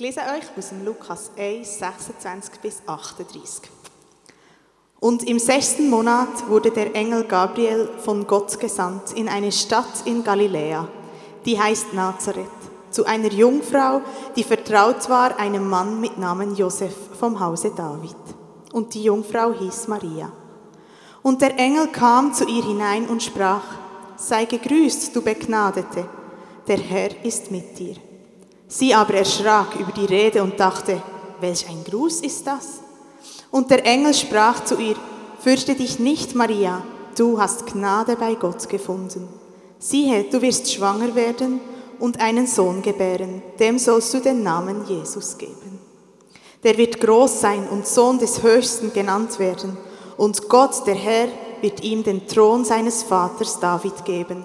lese euch aus dem Lukas 1, 26 bis 38. Und im sechsten Monat wurde der Engel Gabriel von Gott gesandt in eine Stadt in Galiläa, die heißt Nazareth, zu einer Jungfrau, die vertraut war einem Mann mit Namen Josef vom Hause David. Und die Jungfrau hieß Maria. Und der Engel kam zu ihr hinein und sprach, sei gegrüßt, du Begnadete, der Herr ist mit dir. Sie aber erschrak über die Rede und dachte, welch ein Gruß ist das? Und der Engel sprach zu ihr, Fürchte dich nicht, Maria, du hast Gnade bei Gott gefunden. Siehe, du wirst schwanger werden und einen Sohn gebären, dem sollst du den Namen Jesus geben. Der wird groß sein und Sohn des Höchsten genannt werden, und Gott, der Herr, wird ihm den Thron seines Vaters David geben,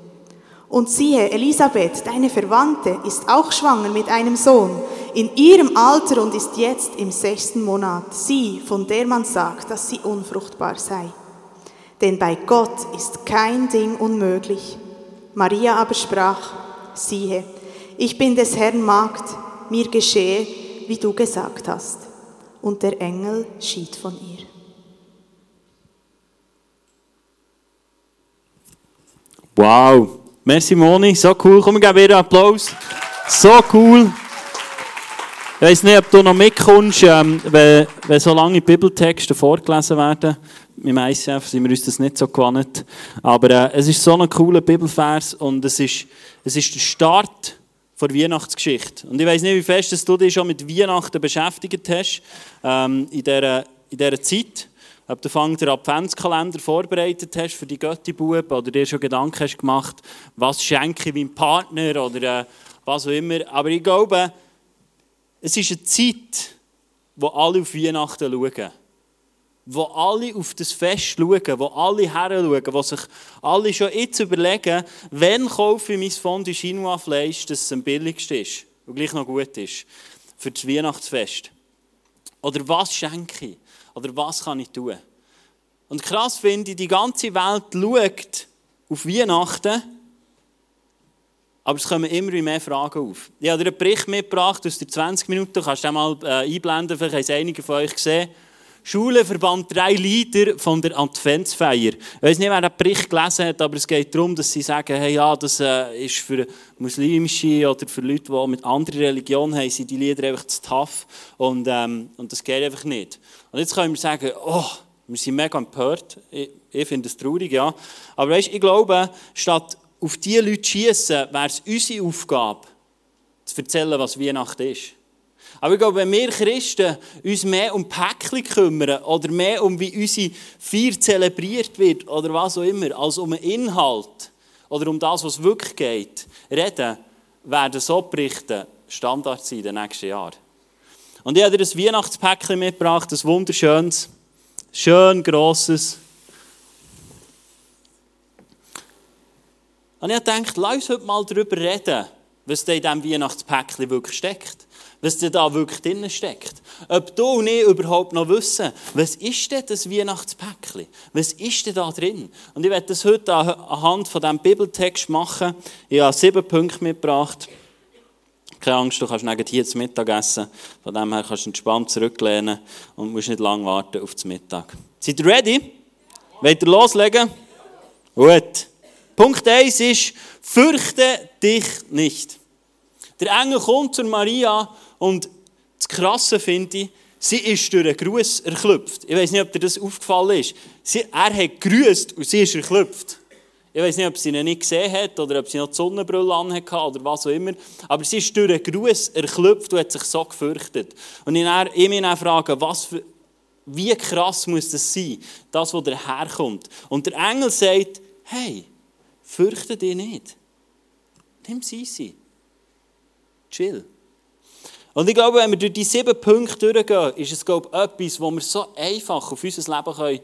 Und siehe, Elisabeth, deine Verwandte, ist auch schwanger mit einem Sohn, in ihrem Alter und ist jetzt im sechsten Monat, sie, von der man sagt, dass sie unfruchtbar sei. Denn bei Gott ist kein Ding unmöglich. Maria aber sprach, siehe, ich bin des Herrn Magd, mir geschehe, wie du gesagt hast. Und der Engel schied von ihr. Wow, merci Moni, so cool. Komm, geben wieder einen Applaus. So cool. Ich weiß nicht, ob du noch mitkommst, ähm, wenn, wenn so lange Bibeltexte vorgelesen werden. Im ICF sind wir uns das nicht so gewohnt. Aber äh, es ist so ein cooler Bibelvers und es ist, es ist der Start der Weihnachtsgeschichte. Und ich weiß nicht, wie fest dass du dich schon mit Weihnachten beschäftigt hast ähm, in, dieser, in dieser Zeit. Ob du fang den Adventskalender vorbereitet hast für die Götti-Buben oder dir schon Gedanken hast gemacht, was schenke ich meinem Partner oder äh, was auch immer. Aber ich glaube, es ist eine Zeit, wo alle auf Weihnachten schauen. Wo alle auf das Fest schauen, wo alle her schauen, wo sich alle schon jetzt überlegen, wann kaufe ich mein Fondue Chinois Fleisch, das am billigsten ist und gleich noch gut ist für das Weihnachtsfest. Oder was schenke ich? Oder was kann ich tun? Und krass finde ich, die ganze Welt schaut auf Weihnachten aber es kommen immer mehr Fragen auf. Ich habe dir einen Bericht mitgebracht aus der 20 Minuten, du kannst den mal äh, einblenden, vielleicht haben es einige von euch gesehen. Schule verband drei Lieder von der Adventsfeier. Ich weiß nicht, wer den Bericht gelesen hat, aber es geht darum, dass sie sagen, hey, ja, das äh, ist für muslimische oder für Leute, die mit anderer Religion haben, sind die Lieder einfach zu tough und, ähm, und das geht einfach nicht. Und jetzt können wir sagen, oh, wir sind mega empört. Ich, ich finde es traurig, ja. Aber weißt, ich glaube, statt auf diese Leute schießen, wäre es unsere Aufgabe, zu erzählen, was Weihnachten ist. Aber ich glaube, wenn wir Christen uns mehr um Päckchen kümmern oder mehr um wie unsere Feier zelebriert wird oder was auch immer, als um einen Inhalt oder um das, was wirklich geht, reden, werden so Berichte Standard sein in den nächsten Jahren. Und ich habe dir ein Weihnachtspäckchen mitgebracht, ein wunderschönes, schön grosses, Und ich dachte, lass uns heute mal darüber reden, was da in diesem Weihnachtspäckchen wirklich steckt. Was da wirklich drin steckt. Ob du und ich überhaupt noch wissen, was ist denn das Weihnachtspäckchen? Was ist denn da drin? Und ich werde das heute anhand von diesem Bibeltext machen. Ich habe sieben Punkte mitgebracht. Keine Angst, du kannst nicht hier zum Mittag essen. Von dem her kannst du entspannt zurücklehnen und musst nicht lange warten auf den Mittag. Seid ihr ready? Wollt ihr loslegen? Gut. Punkt 1 ist, fürchte dich nicht. Der Engel kommt zu Maria und das Krasse finde ich, sie ist durch einen Gruß erklüpft. Ich weiß nicht, ob dir das aufgefallen ist. Sie, er hat grüßt und sie ist erklüpft. Ich weiß nicht, ob sie ihn nicht gesehen hat oder ob sie noch die Sonnenbrille anhatte oder was auch immer. Aber sie ist durch einen Gruß erklüpft und hat sich so gefürchtet. Und ich, dann, ich mich dann frage, was für, wie krass muss das sein, das, was daherkommt. Und der Engel sagt, hey, Fürchte dich nicht. Nimm es easy. Chill. Und ich glaube, wenn wir durch die sieben Punkte durchgehen, ist es glaube ich, etwas, wo wir so einfach auf unser Leben können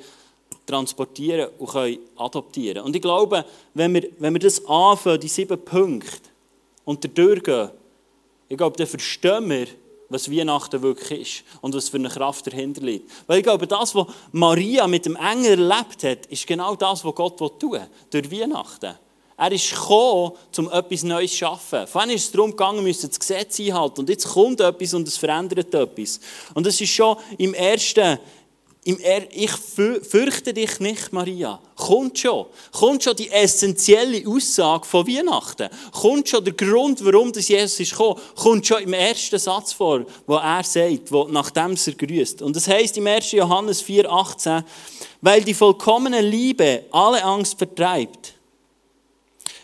transportieren und können adoptieren Und ich glaube, wenn wir, wenn wir das anfangen, die sieben Punkte, und durchgehen, ich glaube, dann verstehen wir, was Weihnachten wirklich ist und was für eine Kraft dahinter liegt. Weil ich glaube, das, was Maria mit dem Engel erlebt hat, ist genau das, was Gott tun will, durch Weihnachten. Er ist gekommen, um etwas Neues zu schaffen. Vorhin ist es darum gegangen, müssen das Gesetz einhalten. Und jetzt kommt etwas und es verändert etwas. Und das ist schon im ersten ich fürchte dich nicht, Maria. Kommt schon. Kommt schon die essentielle Aussage von Weihnachten. Kommt schon der Grund, warum das Jesus ist gekommen. Kommt schon im ersten Satz vor, wo er sagt, wo, nachdem er grüßt. Und das heißt im 1. Johannes 4,18, weil die vollkommene Liebe alle Angst vertreibt.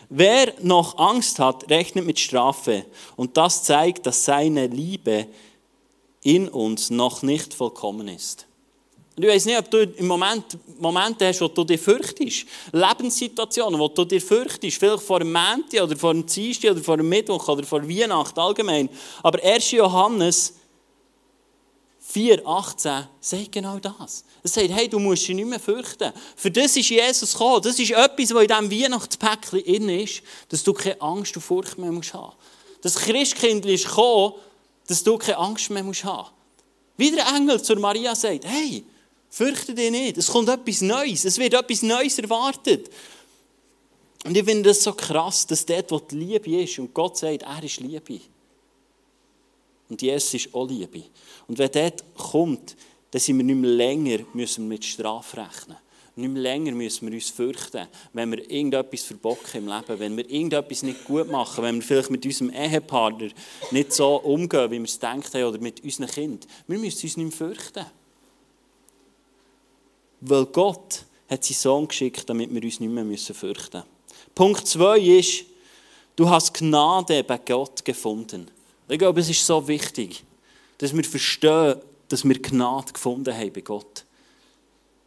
Wer noch Angst hat, rechnet mit Strafe. Und das zeigt, dass seine Liebe in uns noch nicht vollkommen ist. Und ich weiß nicht, ob du im Moment Momente hast, wo du dich fürchtest. Lebenssituationen, wo du dich fürchtest. Vielleicht vor dem Montag oder vor dem Dienstag oder vor dem Mittwoch oder vor Weihnachten allgemein. Aber 1. Johannes 4, 18 sagt genau das. Er sagt, hey, du musst dich nicht mehr fürchten. Für das ist Jesus gekommen. Das ist etwas, was in diesem Weihnachtspäckchen in ist, dass du keine Angst und Furcht mehr haben musst Das Christkind ist gekommen, dass du keine Angst mehr haben musst Wie der Engel zu Maria sagt, hey, Fürchte dich nicht. Es kommt etwas Neues. Es wird etwas Neues erwartet. Und ich finde das so krass, dass dort, wo die Liebe ist, und Gott sagt, er ist Liebe. Und Jesus ist auch Liebe. Und wenn dort kommt, dann sind wir nicht mehr länger müssen mit Strafe rechnen. Nicht mehr länger müssen wir uns fürchten, wenn wir irgendetwas verbocken im Leben, wenn wir irgendetwas nicht gut machen, wenn wir vielleicht mit unserem Ehepartner nicht so umgehen, wie wir es gedacht haben, oder mit unseren Kindern. Wir müssen uns nicht mehr fürchten. Weil Gott hat seinen Sohn geschickt, damit wir uns nicht mehr fürchten müssen. Punkt 2 ist, du hast Gnade bei Gott gefunden. Ich glaube, es ist so wichtig, dass wir verstehen, dass wir Gnade gefunden haben bei Gott.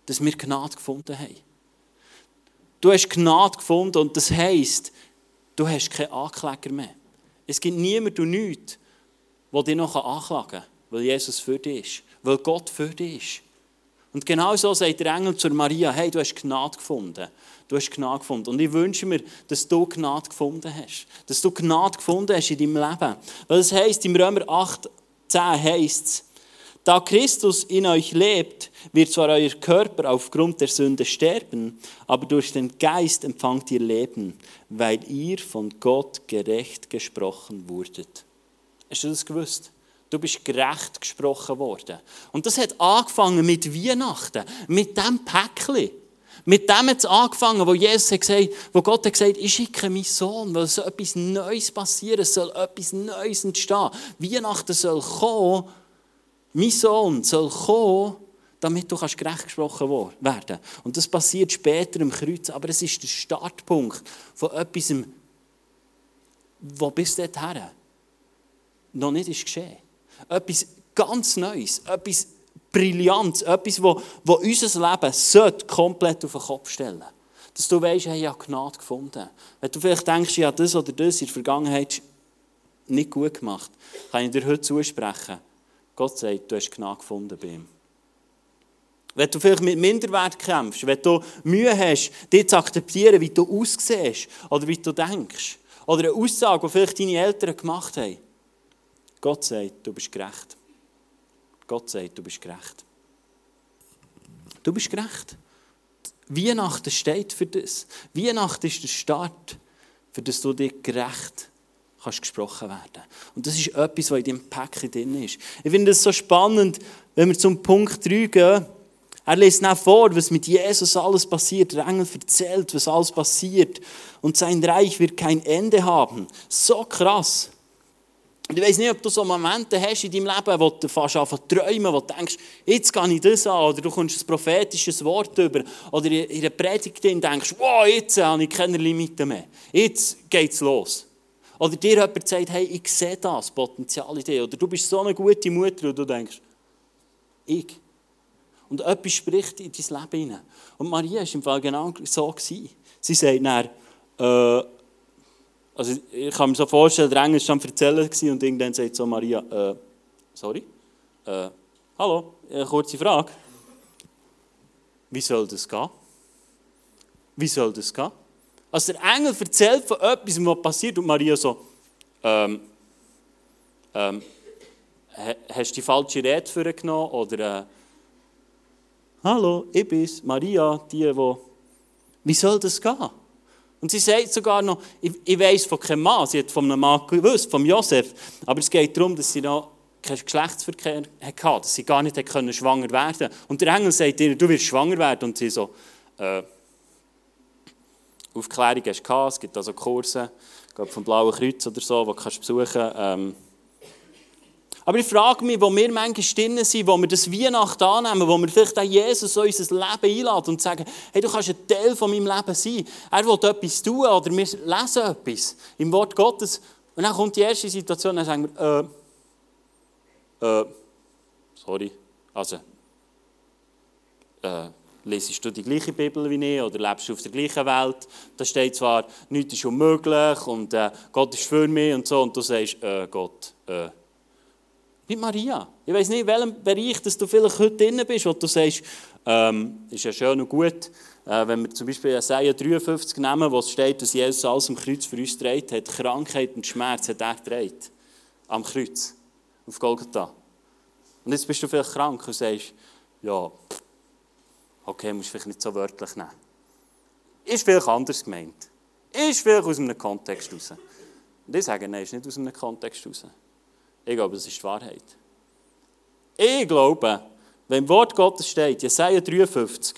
Dass wir Gnade gefunden haben. Du hast Gnade gefunden und das heisst, du hast keinen Ankläger mehr. Es gibt niemanden und nichts, der dich noch anklagen kann, weil Jesus für dich ist, weil Gott für dich ist. Und genau so sagt der Engel zu Maria, hey, du hast Gnade gefunden. Du hast Gnade gefunden. Und ich wünsche mir, dass du Gnade gefunden hast. Dass du Gnade gefunden hast in deinem Leben. Weil es heisst, im Römer 8, 10 heisst es, da Christus in euch lebt, wird zwar euer Körper aufgrund der Sünde sterben, aber durch den Geist empfangt ihr Leben, weil ihr von Gott gerecht gesprochen wurdet. Hast du das gewusst? Du bist gerecht gesprochen worden. Und das hat angefangen mit Weihnachten, mit dem Päckchen. Mit dem hat es angefangen, wo Jesus hat gesagt, wo Gott hat gesagt, ich schicke meinen Sohn, weil es soll etwas Neues passieren, es soll etwas Neues entstehen. Weihnachten soll kommen, mein Sohn soll kommen, damit du kannst gerecht gesprochen werden Und das passiert später im Kreuz, aber es ist der Startpunkt von etwas, was bis dahin noch nicht ist geschehen. Etwas ganz Neues, etwas Brillantes, etwas, wo, wo unser Leben sollte komplett auf den Kopf stellen Dass du weißt, hey, ich habe Gnade gefunden. Wenn du vielleicht denkst, habe das oder das in der Vergangenheit nicht gut gemacht, kann ich dir heute zusprechen. Gott sagt, du hast Gnade gefunden bei ihm. Wenn du vielleicht mit Minderwert kämpfst, wenn du Mühe hast, dich zu akzeptieren, wie du aussiehst oder wie du denkst, oder eine Aussage, die vielleicht deine Eltern gemacht haben, Gott sagt, du bist gerecht. Gott sagt, du bist gerecht. Du bist gerecht. Weihnachten steht für das. Weihnachten ist der Start, für das du dir gerecht kannst gesprochen werden. Und das ist etwas, was in deinem Päckchen drin ist. Ich finde es so spannend, wenn wir zum Punkt 3 gehen. Er liest nach vor, was mit Jesus alles passiert. Der Engel erzählt, was alles passiert. Und sein Reich wird kein Ende haben. So krass. Und ich weiß nicht, ob du so Momente hast in deinem Leben, wo du fast anfängst zu träumen, wo du denkst, jetzt gehe ich das an, oder du kommst ein prophetisches Wort über, oder in einer Predigt denkst, wow, jetzt habe ich keine Limiten mehr. Jetzt geht es los. Oder dir jemand sagt, hey, ich sehe das Potenzial in dir. Oder du bist so eine gute Mutter und du denkst, ich. Und etwas spricht in dein Leben hinein. Und Maria war im Fall genau so. Gewesen. Sie sagt dann, äh, also ich kann mir so vorstellen, der Engel war am Erzählen und irgendwann sagt so Maria, äh, sorry, äh, hallo, eine kurze Frage. Wie soll das gehen? Wie soll das gehen? Also der Engel erzählt von etwas, was passiert und Maria so, ähm, ähm, hast du die falsche Rede für genommen oder äh, Hallo, ich bin's, Maria, die, wo. Wie soll das gehen? Und sie sagt sogar noch, ich, ich weiss von keinem Mann, sie hat von einem Mann gewusst, von Josef, aber es geht darum, dass sie noch keinen Geschlechtsverkehr hatte, dass sie gar nicht können schwanger werden Und der Engel sagt ihr, du wirst schwanger werden. Und sie so, äh, Aufklärung hast du gehabt, es gibt also Kurse, ich glaube vom Blauen Kreuz oder so, die kannst du besuchen ähm, aber ich frage mich, wo wir manchmal drinnen sind, wo wir das Weihnachten annehmen, wo wir vielleicht auch Jesus in unser Leben einladen und sagen, hey, du kannst ein Teil von meinem Leben sein. Er will etwas tun oder wir lesen etwas im Wort Gottes. Und dann kommt die erste Situation, dann sagen wir, äh, äh, sorry, also, äh, lesest du die gleiche Bibel wie ich oder lebst du auf der gleichen Welt? Da steht zwar, nichts ist unmöglich und äh, Gott ist für mich und so und du sagst, äh, Gott, äh, mit Maria. Ich weiß nicht, in welchem Bereich dass du vielleicht heute drin bist, wo du sagst, ähm, ist ja schön und gut, äh, wenn wir zum Beispiel Jesaja 53 nehmen, wo es steht, dass Jesus alles am Kreuz für uns trägt hat, Krankheit und Schmerz hat er trägt. Am Kreuz. Auf Golgatha. Und jetzt bist du vielleicht krank und sagst, ja, okay, musst du vielleicht nicht so wörtlich nehmen. Ist vielleicht anders gemeint. Ist vielleicht aus einem Kontext raus. Und ich sage, nein, ist nicht aus einem Kontext raus. Ich glaube, das ist die Wahrheit. Ich glaube, wenn im Wort Gottes steht, Jesaja 53,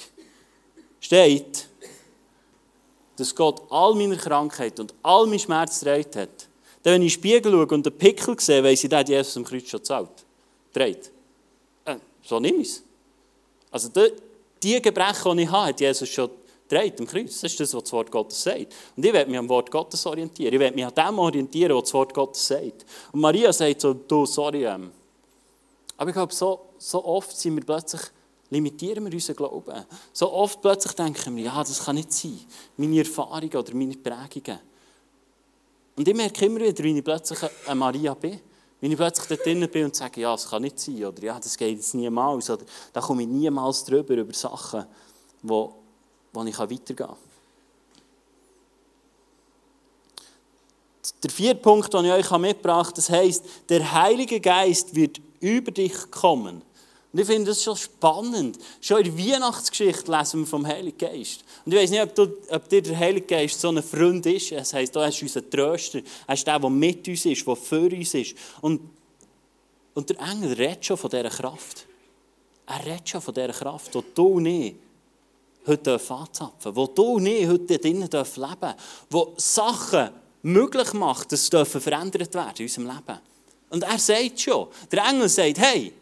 steht, dass Gott all meine Krankheit und all meine Schmerz trägt hat, dann, wenn ich in den Spiegel schaue und einen Pickel sehe, weiss ich, hat Jesus am Kreuz schon gezahlt. Trägt. Äh, so nehme ich es. Also die, die Gebrechen, die ich habe, hat Jesus schon dreht am Kreuz. Das ist das, was das Wort Gottes sagt. Und ich werde mich am Wort Gottes orientieren. Ich werde mich an dem orientieren, was das Wort Gottes sagt. Und Maria sagt so, du, sorry. Ähm. Aber ich glaube, so, so oft sind wir plötzlich, limitieren wir unseren Glauben. So oft plötzlich denken wir, ja, das kann nicht sein. Meine Erfahrungen oder meine Prägungen. Und ich merke immer wieder, wie ich plötzlich eine Maria bin. Wenn ich plötzlich dort drinnen bin und sage, ja, das kann nicht sein, oder ja, das geht jetzt niemals, oder da komme ich niemals drüber, über Sachen, die wo ich weitergehen kann. Der vierte Punkt, den ich euch mitgebracht habe, das heisst, der Heilige Geist wird über dich kommen. Und ich finde das schon spannend. Schon in der Weihnachtsgeschichte lesen wir vom Heiligen Geist. Und ich weiß nicht, ob, du, ob dir der Heilige Geist so ein Freund ist. Das heisst, du hast unseren Tröster. Er ist der, der mit uns ist, der für uns ist. Und, und der Engel redet schon von dieser Kraft. Er redet schon von dieser Kraft, die du nicht heute anzapfen wo du nicht heute drinnen leben dürfen, wo Sachen möglich macht, dass sie verändert werden in unserem Leben. Und er sagt schon, der Engel sagt, hey,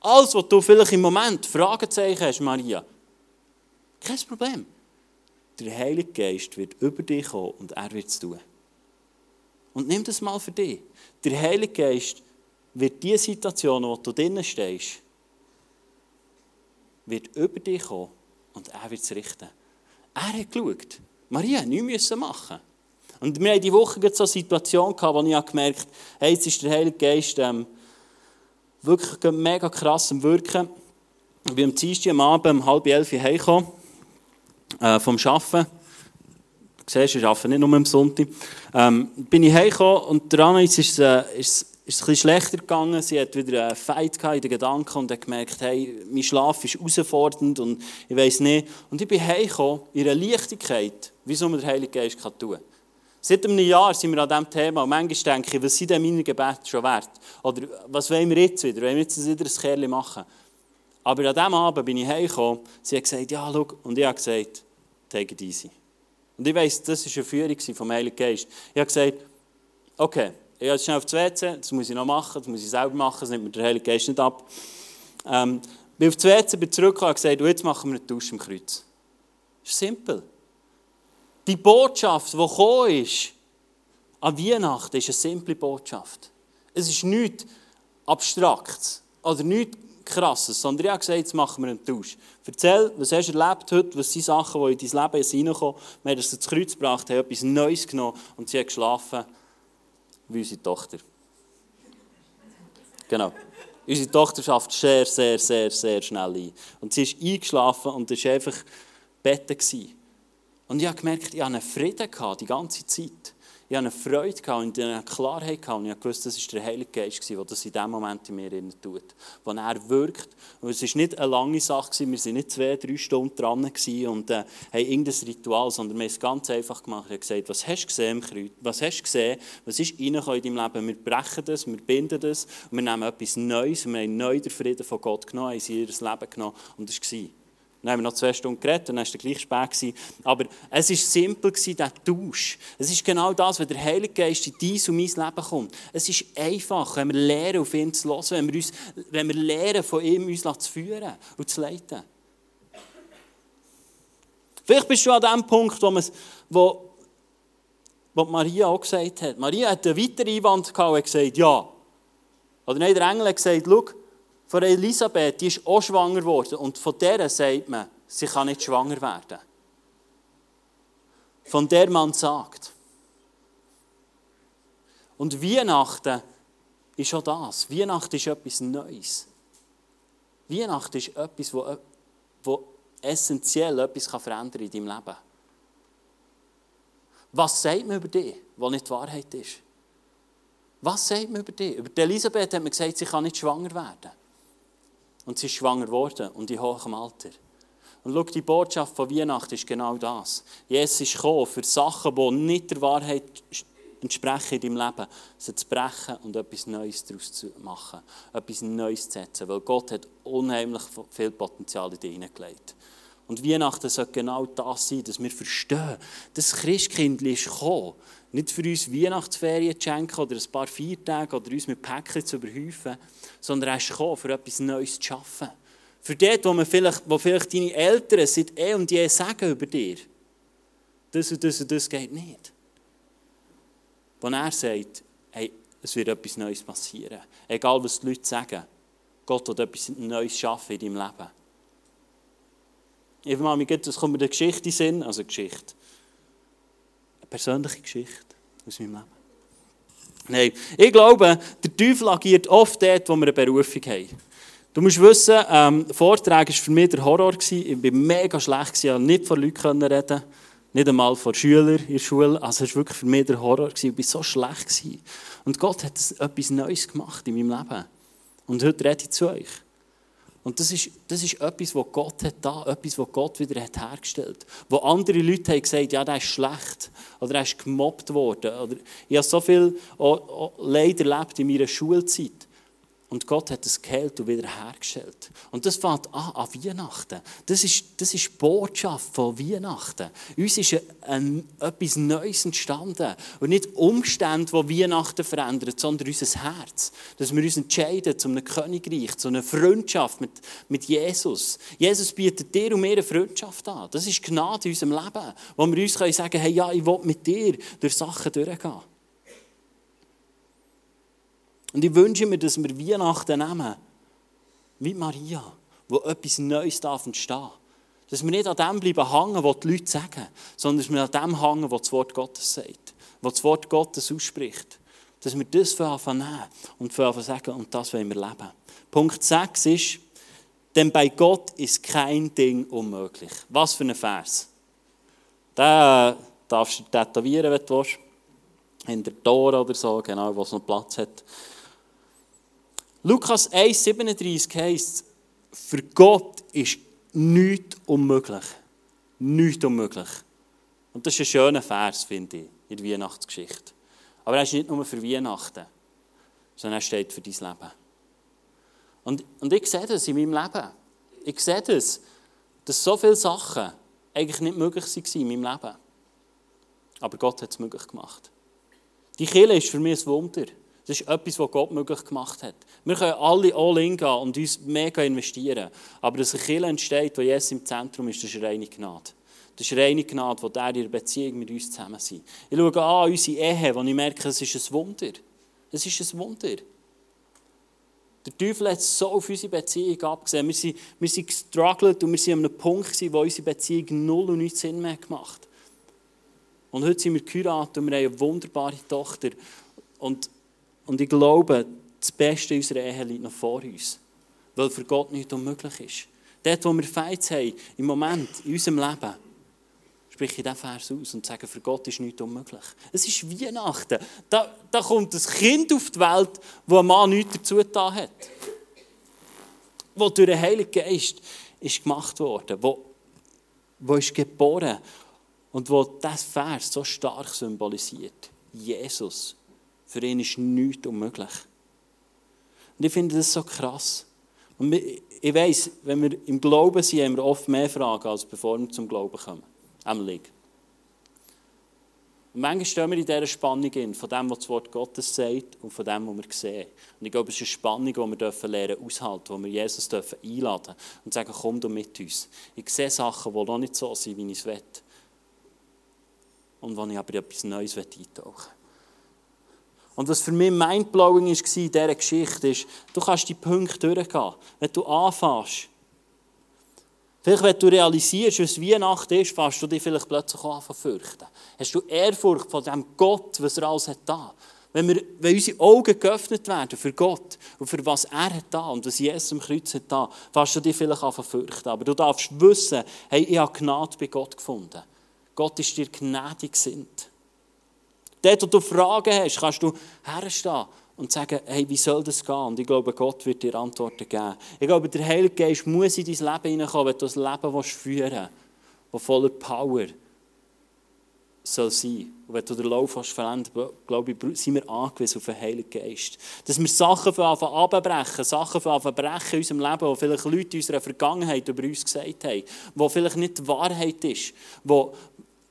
alles, was du vielleicht im Moment Fragezeichen hast, Maria, kein Problem. Der Heilige Geist wird über dich kommen und er wird es tun. Und nimm das mal für dich. Der Heilige Geist wird die Situation, wo du drinnen stehst, wird über dich kommen und er wird es richten. Er hat geschaut. Maria hat nichts machen Und wir hatten diese Woche so eine Situation, wo ich gemerkt habe, hey, jetzt ist der Heilige Geist ähm, wirklich mega krass am Wirken. Ich bin am Dienstag am Abend um halb elf heimgekommen, äh, vom Arbeiten. Du siehst, ich arbeite nicht nur am Sonntag. Ähm, bin ich heimgekommen und daran ist es, äh, ist ist es ein schlechter gegangen. Sie hat wieder einen Fight in den Gedanken und hat gemerkt, hey, mein Schlaf ist herausfordernd und ich weiß nicht. Und ich bin heimgekommen in einer Leichtigkeit, wie so man der Heilige Geist kann tun kann. Seit einem Jahr sind wir an diesem Thema und manchmal denke ich, was sind denn meine Gebete schon wert? Oder was wollen wir jetzt wieder? Wollen wir jetzt wieder ein Kerl machen? Aber an diesem Abend bin ich heimgekommen, sie hat gesagt, ja, schau, und ich habe gesagt, take it easy. Und ich weiss, das war eine Führung vom Heiligen Geist. Ich habe gesagt, okay, ich gehe schnell auf das WC, das muss ich noch machen, das muss ich selber machen, das nimmt mir der Heilige Geist nicht ab. Ähm, bin auf das WC, bin zurückgekommen und gesagt, jetzt machen wir einen Tausch im Kreuz. Das ist simpel. Die Botschaft, die gekommen ist, an Weihnachten, ist eine simple Botschaft. Es ist nichts Abstraktes oder nichts Krasses, sondern ich habe gesagt, jetzt machen wir einen Tausch. Erzähl, was hast du erlebt heute, was sind Sachen, die in dein Leben reinkommen. Wir haben das ins Kreuz gebracht, haben etwas Neues genommen und sie hat geschlafen wie unsere Tochter. Genau. Unsere Tochter schafft sehr, sehr, sehr, sehr schnell ein. Und sie ist eingeschlafen und war einfach Bett. Und ich habe gemerkt, ich hatte einen Frieden die ganze Zeit. Ich hatte eine Freude und eine Klarheit und ich wusste, das war der Heilige Geist, der das in diesem Moment in mir tut. Wo er wirkt. Und es war nicht eine lange Sache, wir waren nicht zwei, drei Stunden dran und äh, haben irgendein Ritual, sondern wir haben es ganz einfach gemacht. Wir haben gesagt, was hast du gesehen im Kreuz? Was hast du gesehen? Was ist in deinem Leben? Wir brechen das, wir binden das und wir nehmen etwas Neues wir haben neu den Frieden von Gott genommen, haben in ihr Leben genommen und das war dann haben wir noch zwei Stunden geredet und dann war es gleich spät. Aber es war simpel, dieser Tausch. Es ist genau das, wenn der Heilige Geist in dein und mein Leben kommt. Es ist einfach, wenn wir lernen, auf ihn zu hören, wenn wir, uns, wenn wir lernen, von ihm uns zu führen und zu leiten. Vielleicht bist du an dem Punkt, wo, wo, wo Maria auch gesagt hat. Maria hat einen weiteren Einwand gehabt und gesagt, ja. Oder nein, der Engel hat gesagt, schau, von Elisabeth, die ist auch schwanger geworden. Und von der sagt man, sie kann nicht schwanger werden. Von der man sagt. Und Weihnachten ist auch das. Weihnachten ist etwas Neues. Weihnachten ist etwas, wo essentiell etwas verändern kann in deinem Leben. Was sagt man über dich, was nicht die Wahrheit ist? Was sagt man über dich? Über Elisabeth hat man gesagt, sie kann nicht schwanger werden. Und sie ist schwanger geworden und in hohem Alter. Und schau, die Botschaft von Weihnachten ist genau das. Jesus ist gekommen, für Sachen, die nicht der Wahrheit entsprechen in deinem Leben, sie zu brechen und etwas Neues daraus zu machen. Etwas Neues zu setzen. Weil Gott hat unheimlich viel Potenzial in dich hineingelegt. Und Weihnachten soll genau das sein, dass wir verstehen, dass Christkind ist gekommen, nicht für uns Weihnachtsferien zu schenken oder ein paar Feiertage oder uns mit Päckchen zu überhäufen, sondern er ist gekommen, für etwas Neues zu schaffen. Für dort, wo, man vielleicht, wo vielleicht deine Eltern seit eh und je sagen über dir, das und das und das geht nicht. Wo er sagt, hey, es wird etwas Neues passieren. Egal, was die Leute sagen, Gott wird etwas Neues schaffen in deinem Leben. Ich mal, das kommt mir eine Geschichte in den Sinn, also Geschichte persönliche Geschichte aus meinem Leben. Nein, ich glaube, der Teufel agiert oft dort, wo wir eine Berufung haben. Du musst wissen, ähm, Vortrag war für mich der Horror. Ich war mega schlecht, ich konnte nicht vor Leuten reden. Nicht einmal vor Schülern in der Schule. Also es war wirklich für mich der Horror. Ich war so schlecht. Und Gott hat etwas Neues gemacht in meinem Leben. Und heute rede ich zu euch. Und das ist, das ist etwas, was Gott hat da, etwas, was Gott wieder hat hergestellt. Wo andere Leute haben gesagt, ja, der ist schlecht oder er ist gemobbt worden. Oder ich habe so viel Leid erlebt in meiner Schulzeit. Und Gott hat es geheilt und wieder hergestellt. Und das fängt an an Weihnachten. Das ist, das ist die Botschaft von Weihnachten. Uns ist ein, ein, etwas Neues entstanden. Und nicht Umstände, die Weihnachten verändern, sondern unser Herz. Dass wir uns entscheiden zu einem Königreich, zu einer Freundschaft mit, mit Jesus. Jesus bietet dir und mir eine Freundschaft an. Das ist Gnade in unserem Leben. Wo wir uns sagen können, hey, ja, ich will mit dir durch Sachen durchgehen. Und ich wünsche mir, dass wir Weihnachten nehmen, wie Maria, wo etwas Neues darf. Dass wir nicht an dem bleiben hängen, was die Leute sagen, sondern dass wir an dem hängen, was das Wort Gottes sagt, was das Wort Gottes ausspricht. Dass wir das nehmen und sagen, und das wollen wir leben. Punkt 6 ist, denn bei Gott ist kein Ding unmöglich. Was für ein Vers. Den darfst du tätowieren, wenn du willst. In der Tor oder so, genau, wo es noch Platz hat. Lukas 1,37 heisst, für Gott ist nichts unmöglich. Nichts unmöglich. Und das ist ein schöner Vers, finde ich, in der Weihnachtsgeschichte. Aber er ist nicht nur für Weihnachten, sondern er steht für dein Leben. Und, und ich sehe das in meinem Leben. Ich sehe das, dass so viele Sachen eigentlich nicht möglich waren in meinem Leben. Aber Gott hat es möglich gemacht. Die Kirche ist für mich ein Wunder. Das ist etwas, was Gott möglich gemacht hat. Wir können alle all in gehen und uns mega investieren. Aber dass eine Kirche entsteht, wo Jesus im Zentrum ist, das ist reine Gnade. Das ist reine Gnade, wo der in der Beziehung mit uns zusammen sind. Ich schaue an unsere Ehe, wo ich merke, es ist ein Wunder. Es ist ein Wunder. Der Teufel hat so auf unsere Beziehung abgesehen. Wir sind, wir sind gestruggelt und wir sind an einem Punkt, wo unsere Beziehung null und nichts Sinn mehr gemacht Und heute sind wir geheiratet und wir haben eine wunderbare Tochter. Und und ich glaube, das Beste unserer Ehe liegt noch vor uns. Weil für Gott nichts unmöglich ist. Dort, wo wir Feiz haben, im Moment, in unserem Leben, spreche ich diesen Vers aus und sage, für Gott ist nichts unmöglich. Es ist Weihnachten. Da, da kommt ein Kind auf die Welt, wo ein Mann nichts dazu getan hat. Wo durch den Heiligen Geist ist gemacht worden. Wo, wo ist geboren. Und wo das Vers so stark symbolisiert. Jesus. Für ihn ist nichts unmöglich. Und ich finde das so krass. Und ich weiss, wenn wir im Glauben sind, haben wir oft mehr Fragen, als bevor wir zum Glauben kommen. Liegen. Und manchmal stehen wir in dieser Spannung in, von dem, was das Wort Gottes sagt und von dem, was wir sehen. Und ich glaube, es ist eine Spannung, die wir dürfen lernen aushalten, wo wir Jesus dürfen einladen und sagen, komm du mit uns. Ich sehe Sachen, die noch nicht so sind, wie ich es will. Und wo ich aber etwas Neues eintauchen will. Und was für mich mindblowing war in dieser Geschichte, ist, du kannst die Punkte durchgehen. Wenn du anfängst, vielleicht wenn du realisierst, was Weihnachten ist, fängst du dich vielleicht plötzlich an zu fürchten. Hast du Ehrfurcht von dem Gott, was er alles hat da. Wenn, wir, wenn unsere Augen geöffnet werden für Gott und für was er hat da und was Jesus am Kreuz hat da, fängst du dich vielleicht an zu fürchten. Aber du darfst wissen, hey, ich habe Gnade bei Gott gefunden. Gott ist dir gnädig gesinnt. Dort, wo du Fragen hast, kannst du herstehen und sagen, hey, wie soll das gehen? Und ich glaube, Gott wird dir Antworten geben. Ich glaube, der Heilige Geist muss in dein Leben hineinkommen, wenn du das Leben führen willst, das voller Power soll sein. Und wenn du den Lauf hast verändert, glaube ich, sind wir angewiesen auf den Heiligen Geist. Dass wir Sachen von Anfang abbrechen, Sachen von Anfang brechen in unserem Leben, die vielleicht Leute in unserer Vergangenheit über uns gesagt haben, die vielleicht nicht die Wahrheit ist, wo,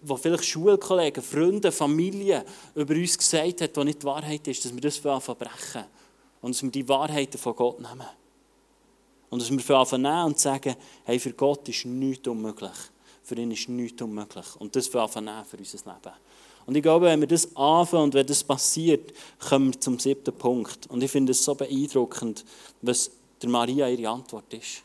wo vielleicht Schulkollegen, Freunde, Familie über uns gesagt haben, die nicht die Wahrheit ist, dass wir das verbrechen und dass wir die Wahrheiten von Gott nehmen. Und dass wir anfangen und sagen, hey, für Gott ist nichts unmöglich. Für ihn ist nichts unmöglich. Und das anfangen für unser Leben. Und ich glaube, wenn wir das anfangen und wenn das passiert, kommen wir zum siebten Punkt. Und ich finde es so beeindruckend, was der Maria ihre Antwort ist.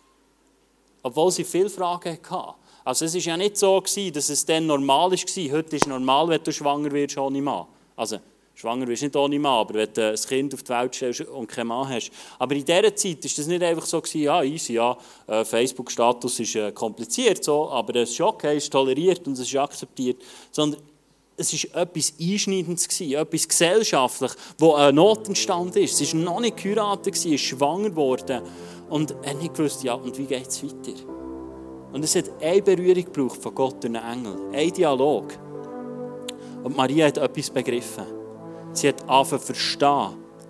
Obwohl sie viele Fragen hatte. Also es war ja nicht so, dass es dann normal war. Heute ist es normal, wenn du schwanger wirst ohne Mann. Also schwanger wirst nicht ohne Mann, aber wenn du ein Kind auf die Welt stellst und keinen Mann hast. Aber in dieser Zeit war das nicht einfach so, ja, easy, ja, äh, Facebook-Status ist äh, kompliziert, so, aber es ist okay, es ist toleriert und es ist akzeptiert. Sondern es war etwas Einschneidendes, etwas gesellschaftlich, wo ein Notenstand ist. Es war noch nicht geheiratet, es ist schwanger geworden. Und nicht gewusst, ja, und wie geht es weiter? Und es hat eine Berührung gebraucht von Gott durch einen Engel. Ein Dialog. Und Maria hat etwas begriffen. Sie hat angefangen zu verstehen,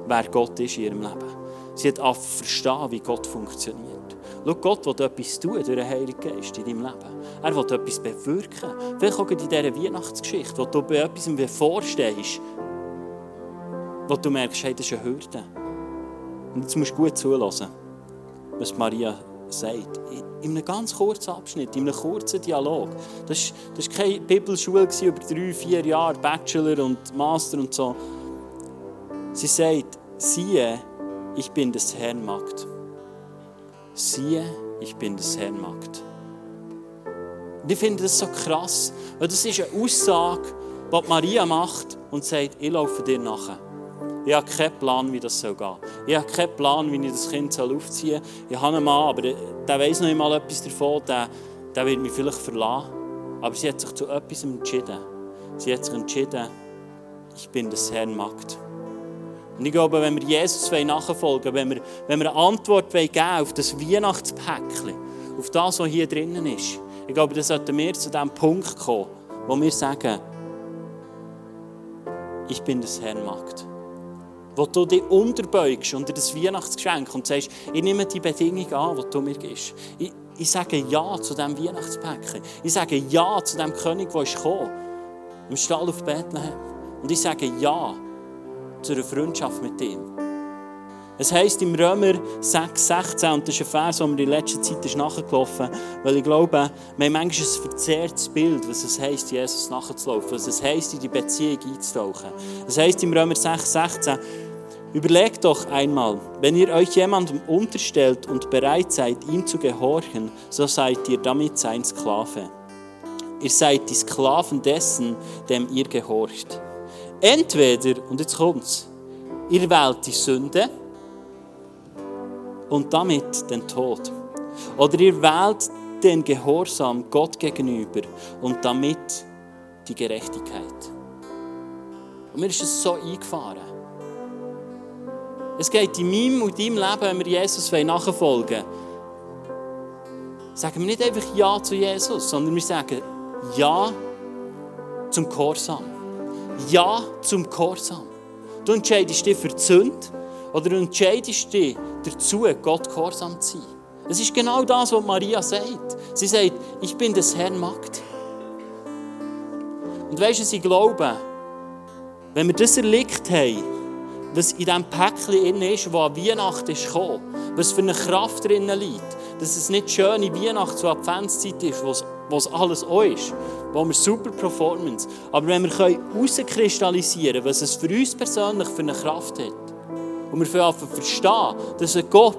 wer Gott ist in ihrem Leben. Sie hat angefangen zu verstehen, wie Gott funktioniert. Schau, Gott will etwas tun durch den Heiligen Geist in deinem Leben. Er will etwas bewirken. Vielleicht auch in dieser Weihnachtsgeschichte, wo du bei etwas vorstehst, wo du merkst, hey, das ist eine Hürde. Und jetzt musst du gut zulassen, was Maria sagt in einem ganz kurzen Abschnitt, in einem kurzen Dialog. Das war, keine Bibelschule über drei, vier Jahre, Bachelor und Master und so. Sie sagt, siehe, ich bin des Herrn Magd. Siehe, ich bin des Herrn Magd. Und ich finde das so krass, weil das ist eine Aussage, die Maria macht und sagt, ich laufe dir nachher. Ich habe keinen Plan, wie das gehen soll. Ich habe keinen Plan, wie ich das Kind aufziehen soll. Ich habe einen Mann, aber der weiß noch einmal etwas davon. Der, der wird mich vielleicht verlassen. Aber sie hat sich zu etwas entschieden. Sie hat sich entschieden, ich bin des Herrn Magd. Und ich glaube, wenn wir Jesus nachfolgen wenn wir, wenn wir eine Antwort geben auf das Weihnachtspäckchen, auf das, was hier drinnen ist, ich glaube, dann sollten wir zu dem Punkt kommen, wo wir sagen, ich bin des Herrn Magd wo du dich unterbeugst unter das Weihnachtsgeschenk und sagst, ich nehme die Bedingung an, die du mir gibst. Ich, ich sage Ja zu diesem Weihnachtspäckchen. Ich sage Ja zu dem König, der ist gekommen, im Stall auf Bethlehem. Und ich sage Ja zu einer Freundschaft mit ihm. Es heisst im Römer 6, 16, und das ist ein Vers, der mir in letzter Zeit ist nachgelaufen weil ich glaube, wir haben manchmal ein verzerrtes Bild, was es heisst, Jesus nachzulaufen, was es heisst, in die Beziehung einzutauchen. Es heisst im Römer 6, 16, Überlegt doch einmal, wenn ihr euch jemandem unterstellt und bereit seid, ihm zu gehorchen, so seid ihr damit sein Sklave. Ihr seid die Sklaven dessen, dem ihr gehorcht. Entweder, und jetzt kommt's, ihr wählt die Sünde und damit den Tod. Oder ihr wählt den Gehorsam Gott gegenüber und damit die Gerechtigkeit. Und mir ist es so eingefahren. Es geht in meinem und deinem Leben, wenn wir Jesus nachfolgen sagen wir nicht einfach Ja zu Jesus, sondern wir sagen Ja zum Gehorsam. Ja zum Gehorsam. Du entscheidest dich für die Sünde oder du entscheidest dich dazu, Gott gehorsam zu sein. Es ist genau das, was Maria sagt. Sie sagt, ich bin des Herrn Magd. Und weißt du, sie glauben, wenn wir das erlebt haben, was in diesem Päckchen ist, wo an Weihnachten ist was für eine Kraft drin liegt, dass es nicht schöne Weihnachts- und Adventszeit ist, wo es alles auch ist, wo wir super Performance, aber wenn wir herauskristallisieren können, was es für uns persönlich für eine Kraft hat, und wir verstehen, dass ein Gott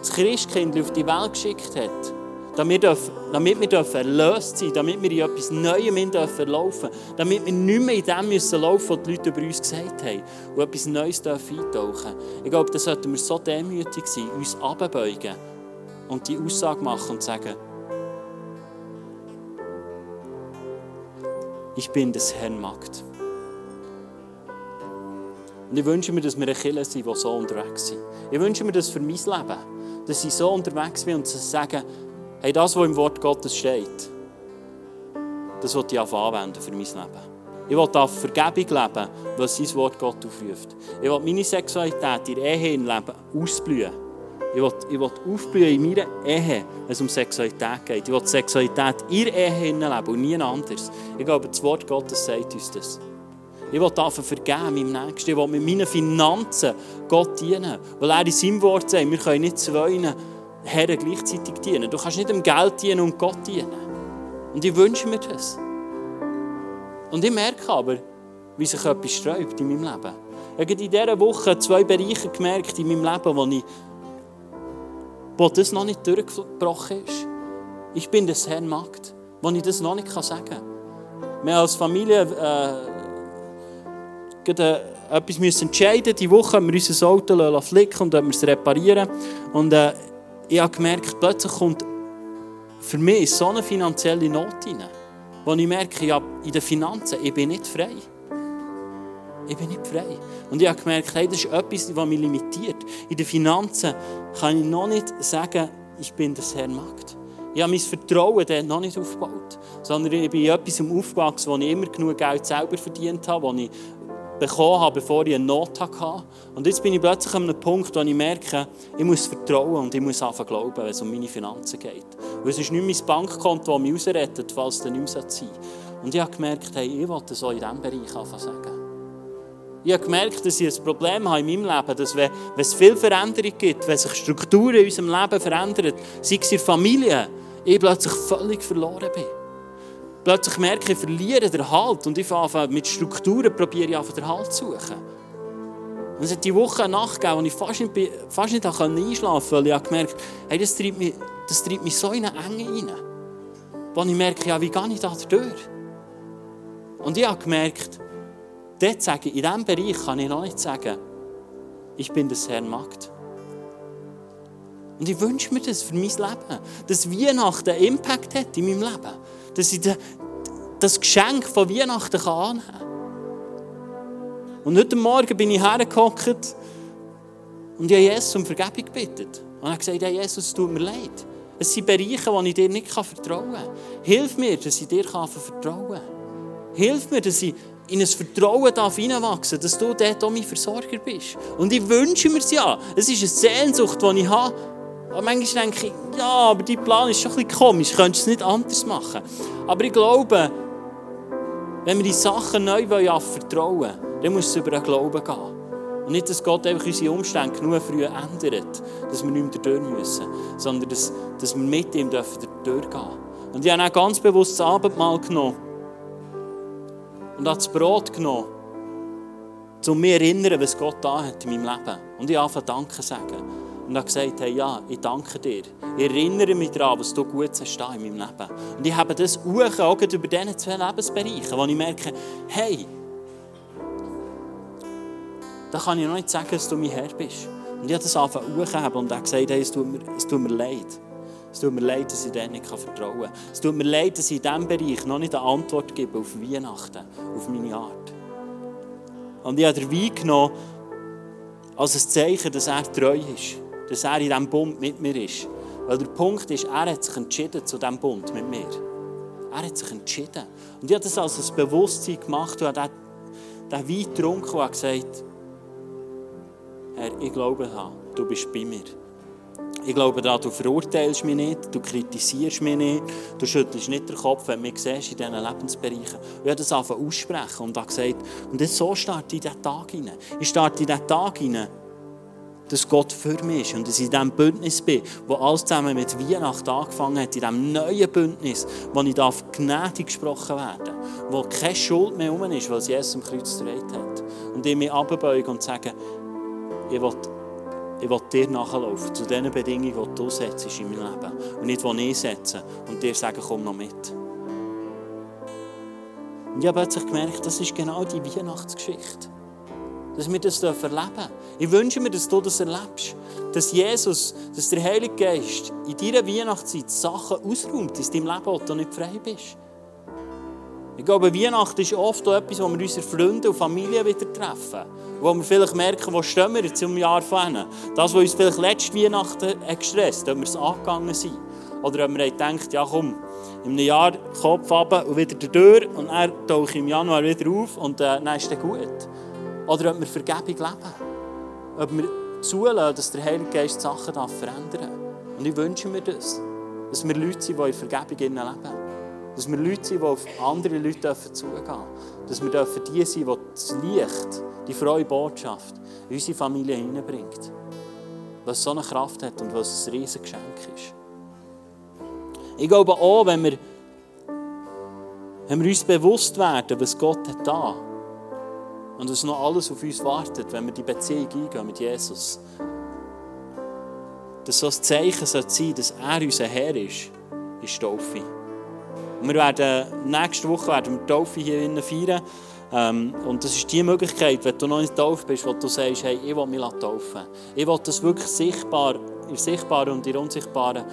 das Christkind auf die Welt geschickt hat, damit wir, damit wir erlöst sein damit wir in etwas Neuem in dürfen laufen damit wir nicht mehr in dem müssen laufen was die Leute über uns gesagt haben und etwas Neues dürfen eintauchen Ich glaube, da sollten wir so demütig sein, uns abbeugen und die Aussage machen und sagen, ich bin des Herrn Magd. Und ich wünsche mir, dass wir eine Kirche sind, die so unterwegs sind. Ich wünsche mir das für mein Leben, dass ich so unterwegs bin und zu sagen, hey, das, was im Wort Gottes steht, das will ich anwenden für mein Leben. Ich will auf Vergebung leben, was sein Wort Gott aufruft. Ich will meine Sexualität in Ehe leben ausblühen. Ich will, ich will aufblühen in meiner Ehe, wenn es um Sexualität geht. Ich will Sexualität in der Ehe leben und nie anders. Ich glaube, das Wort Gottes sagt uns das. Ich will dafür vergeben, meinem Nächsten. Ich will mit meinen Finanzen Gott dienen. Weil er in seinem Wort sagt, wir können nicht zwei Herren gleichzeitig dienen. Du kannst nicht dem Geld dienen und Gott dienen. Und ich wünsche mir das. Und ich merke aber, wie sich etwas sträubt in meinem Leben. Ich habe in dieser Woche zwei Bereiche gemerkt in meinem Leben, wo, ich, wo das noch nicht durchgebrochen ist. Ich bin des Herrn Magd, wo ich das noch nicht sagen kann. Wir als Familie äh, äh, etwas müssen entscheiden Die Woche haben wir unser Auto flicken und wir es reparieren. Und äh, ich habe gemerkt, plötzlich kommt für mich so eine finanzielle Not rein, wo ich merke, ja, in den Finanzen, ich bin nicht frei. Ich bin nicht frei. Und ich habe gemerkt, hey, das ist etwas, was mich limitiert. In den Finanzen kann ich noch nicht sagen, ich bin das Herr Magd. Ich habe mein Vertrauen dort noch nicht aufgebaut, sondern ich bin in etwas aufgewachsen, wo ich immer genug Geld selber verdient habe, wo ich bekommen habe, bevor ich eine Not hatte. Und jetzt bin ich plötzlich an einem Punkt, wo ich merke, ich muss vertrauen und ich muss anfangen glauben, wenn es um meine Finanzen geht. Und es ist nicht mein Bankkonto, das mich rausrettet, falls es dann nicht mehr sein Und ich habe gemerkt, hey, ich wollte so in diesem Bereich anfangen sagen. Ich habe gemerkt, dass ich ein Problem habe in meinem Leben, dass wenn, wenn es viel Veränderung gibt, wenn sich Strukturen in unserem Leben verändern, sei es in der Familie, ich plötzlich völlig verloren bin. Plötzlich merke ich, verliere den Halt und ich fange mit Strukturen probiere ich den Halt zu suchen. Und es hat die Woche eine Nacht gegeben, wo ich fast nicht, fast nicht einschlafen konnte, weil ich gemerkt hey, das treibt mich, das treibt mich so in eine Enge rein. Wo ich merke, ja, wie gehe ich da durch? Und ich habe gemerkt, dort sage ich, in diesem Bereich kann ich noch nicht sagen, ich bin des Herrn Magd. Und ich wünsche mir das für mein Leben, dass Weihnachten einen Impact hat in meinem Leben dass ich das Geschenk von Weihnachten annehmen kann. Und heute Morgen bin ich hergehockt und ich habe Jesus um Vergebung gebeten. Und er hat gesagt, hey Jesus, es tut mir leid. Es sind Bereiche, wo ich dir nicht vertrauen kann. Hilf mir, dass ich dir vertrauen kann. Hilf mir, dass ich in ein Vertrauen hineinwachsen darf, dass du dort auch mein Versorger bist. Und ich wünsche mir es ja. Es ist eine Sehnsucht, die ich habe, und manchmal denke ich, ja, aber dein Plan ist schon ein bisschen komisch, könntest du es nicht anders machen. Aber ich glaube, wenn wir die Sachen neu vertrauen wollen, dann muss es über den Glauben gehen. Und nicht, dass Gott einfach unsere Umstände genug früh ändert, dass wir nicht mehr durch müssen, sondern dass, dass wir mit ihm dürfen durchgehen Und ich habe auch ganz bewusst das Abendmahl genommen und habe das Brot genommen, um mich zu erinnern, was Gott da hat in meinem Leben. Und ich habe Danke sagen und habe gesagt, hey, ja, ich danke dir. Ich erinnere mich daran, was du gut hast in meinem Leben. Und ich habe das auch über diese zwei Lebensbereiche, wo ich merke, hey, da kann ich noch nicht sagen, dass du mein Herr bist. Und ich habe das angefangen und hat gesagt, hey, es, tut mir, es tut mir leid. Es tut mir leid, dass ich denen nicht vertrauen kann. Es tut mir leid, dass ich in diesem Bereich noch nicht eine Antwort gebe auf Weihnachten, auf meine Art. Und ich habe den Wein genommen als ein Zeichen, dass er treu ist. Dass er in diesem Bund mit mir ist. Weil der Punkt ist, er hat sich entschieden zu diesem Bund mit mir. Er hat sich entschieden. Und ich habe das als ein Bewusstsein gemacht und habe diesen Wein getrunken und gesagt, Herr, ich glaube daran, du bist bei mir. Ich glaube daran, du verurteilst mich nicht, du kritisierst mich nicht, du schüttelst nicht den Kopf, wenn du mich siehst in diesen Lebensbereichen. Und ich habe das angefangen aussprechen und habe gesagt, und jetzt so starte ich in diesen Tag hinein. Ich starte in diesen Tag hinein, dass Gott für mich ist und dass ich in diesem Bündnis bin, wo alles zusammen mit Weihnachten angefangen hat, in diesem neuen Bündnis, wo ich darf gnädig gesprochen werden wo keine Schuld mehr um ist, weil es Jesus am Kreuz getragen hat. Und ich mich abbeuge und sage, ich will, ich will dir nachlaufen, zu den Bedingungen, die du setzt in meinem Leben. Und nicht, die ich setze und dir sagen, komm noch mit. Und ich habe plötzlich gemerkt, das ist genau die Weihnachtsgeschichte. Dass wir das erleben dürfen. Ich wünsche mir, dass du das erlebst. Dass Jesus, dass der Heilige Geist in deiner Weihnachtszeit Sachen ausräumt in deinem Leben, wo du nicht frei bist. Ich glaube, Weihnachten ist oft auch etwas, wo wir unsere Freunde und Familie wieder treffen. Wo wir vielleicht merken, wo stehen wir jetzt im Jahr vorhin. Das, was uns vielleicht letzte Weihnachten gestresst hat, ob wir es angegangen sind. Oder ob wir gedacht ja komm, im Jahr Kopf runter und wieder durch und dann tauche ich im Januar wieder auf und äh, dann ist es gut. Oder ob wir Vergebung leben. Ob wir zulassen, dass der Heilige Geist Sachen verändern darf. Und ich wünsche mir das. Dass wir Leute sind, die in Vergebung leben. Dass wir Leute sind, die auf andere Leute zugehen dürfen. Dass wir die sein die das Licht, die freie Botschaft in unsere Familie hineinbringt. Was so eine Kraft hat und was ein riesiges Geschenk ist. Ich glaube auch, wenn wir, wenn wir uns bewusst werden, was Gott hat da und was noch alles auf uns wartet, wenn wir die Beziehung eingehen mit Jesus, dass so ein Zeichen sein sollte, dass er unser Herr ist, ist Taufe. Und wir werden nächste Woche werden wir Taufe hier innen feiern. Ähm, und das ist die Möglichkeit, wenn du noch nicht taufe bist, wo du sagst, hey, ich will mich taufen. Ich will das wirklich sichtbar, in sichtbaren und in unsichtbaren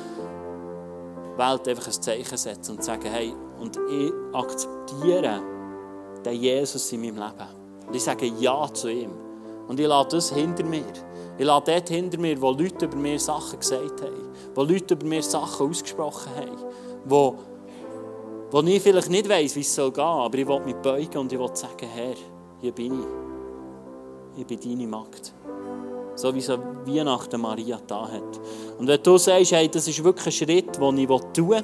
Welt einfach ein Zeichen setzen und sagen, hey, und ich akzeptiere den Jesus in meinem Leben. Und ich sage Ja zu ihm. Und ich lasse das hinter mir. Ich lasse dort hinter mir, wo Leute über mir Sachen gesagt haben, wo Leute über mir Sachen ausgesprochen haben, wo wo ich vielleicht nicht weiss, wie es soll gehen aber ich will mich beugen und ich will sagen, Herr, hier bin ich. Ich bin deine Magd. So wie es Weihnachten Maria da hat. Und wenn du sagst, hey, das ist wirklich ein Schritt, den ich tun will,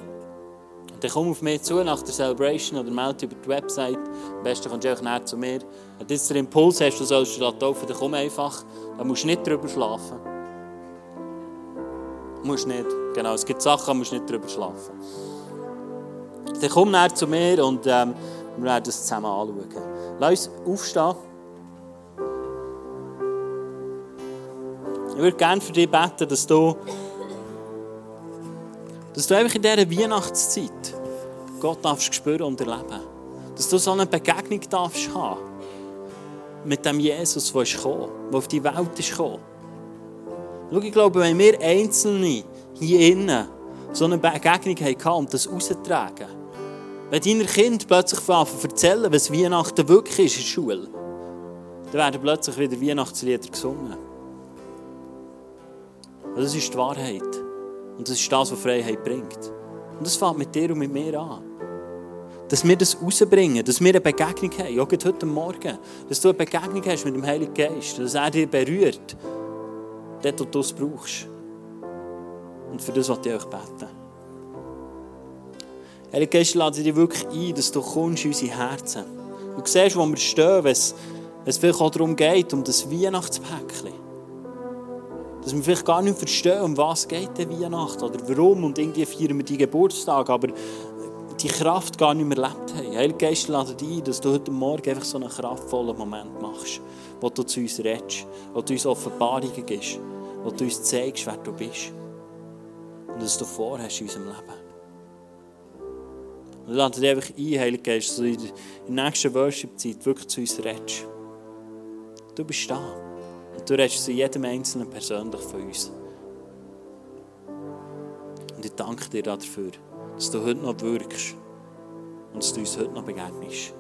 dann komm auf mich zu nach der Celebration oder melde über die Website. Am besten kommst du auch näher zu mir. Wenn du jetzt den Impuls hast, du sollst dich taufen, dann komm einfach. Dann musst du nicht drüber schlafen. Musst nicht. Genau, es gibt Sachen, da musst du nicht drüber schlafen. Dann komm näher zu mir und ähm, wir werden das zusammen anschauen. Lass uns aufstehen. Ich würde gerne für dich beten, dass du, dass du einfach in dieser Weihnachtszeit Gott darfst spüren und erleben. Dass du so eine Begegnung darfst haben mit dem Jesus, der ist gekommen, der auf die Welt ist gekommen. Schau, ich glaube, wenn wir Einzelne hier innen so eine Begegnung haben und das raustragen, wenn deine Kinder plötzlich erzählen, was Weihnachten wirklich ist in der Schule, dann werden plötzlich wieder Weihnachtslieder gesungen. Das ist die Wahrheit. Und das ist das, was Freiheit bringt. Und das fängt mit dir und mit mir an. Dass wir das rausbringen, dass wir eine Begegnung haben, auch heute Morgen. Dass du eine Begegnung hast mit dem Heiligen Geist, dass er dich berührt, dort, wo du es brauchst. Und für das wollte ich euch beten. Heilige Geist, lade dich wirklich ein, dass du kommst in unsere Herzen. Du siehst, wo wir stehen, wenn es, vielleicht auch darum geht, um das Weihnachtspäckchen. Dass wir vielleicht gar nicht verstehen, um was geht der Weihnacht oder warum und irgendwie feiern wir die Geburtstag, aber die Kraft gar nicht mehr erlebt haben. Heilige Geist, lade dich ein, dass du heute Morgen einfach so einen kraftvollen Moment machst, wo du zu uns redest, wo du uns Offenbarungen gibst, wo du uns zeigst, wer du bist und was du vorhast in unserem Leben. Und lade dich einfach ein, Heilige Geist, dass du in der nächsten Worship-Zeit wirklich zu uns redest. Du bist da. Du redest zu jedem Einzelnen persönlich von uns. Und ich danke dir dafür, dass du heute noch wirkst und dass du uns heute noch begegnest.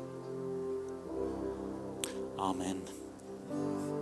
Amen.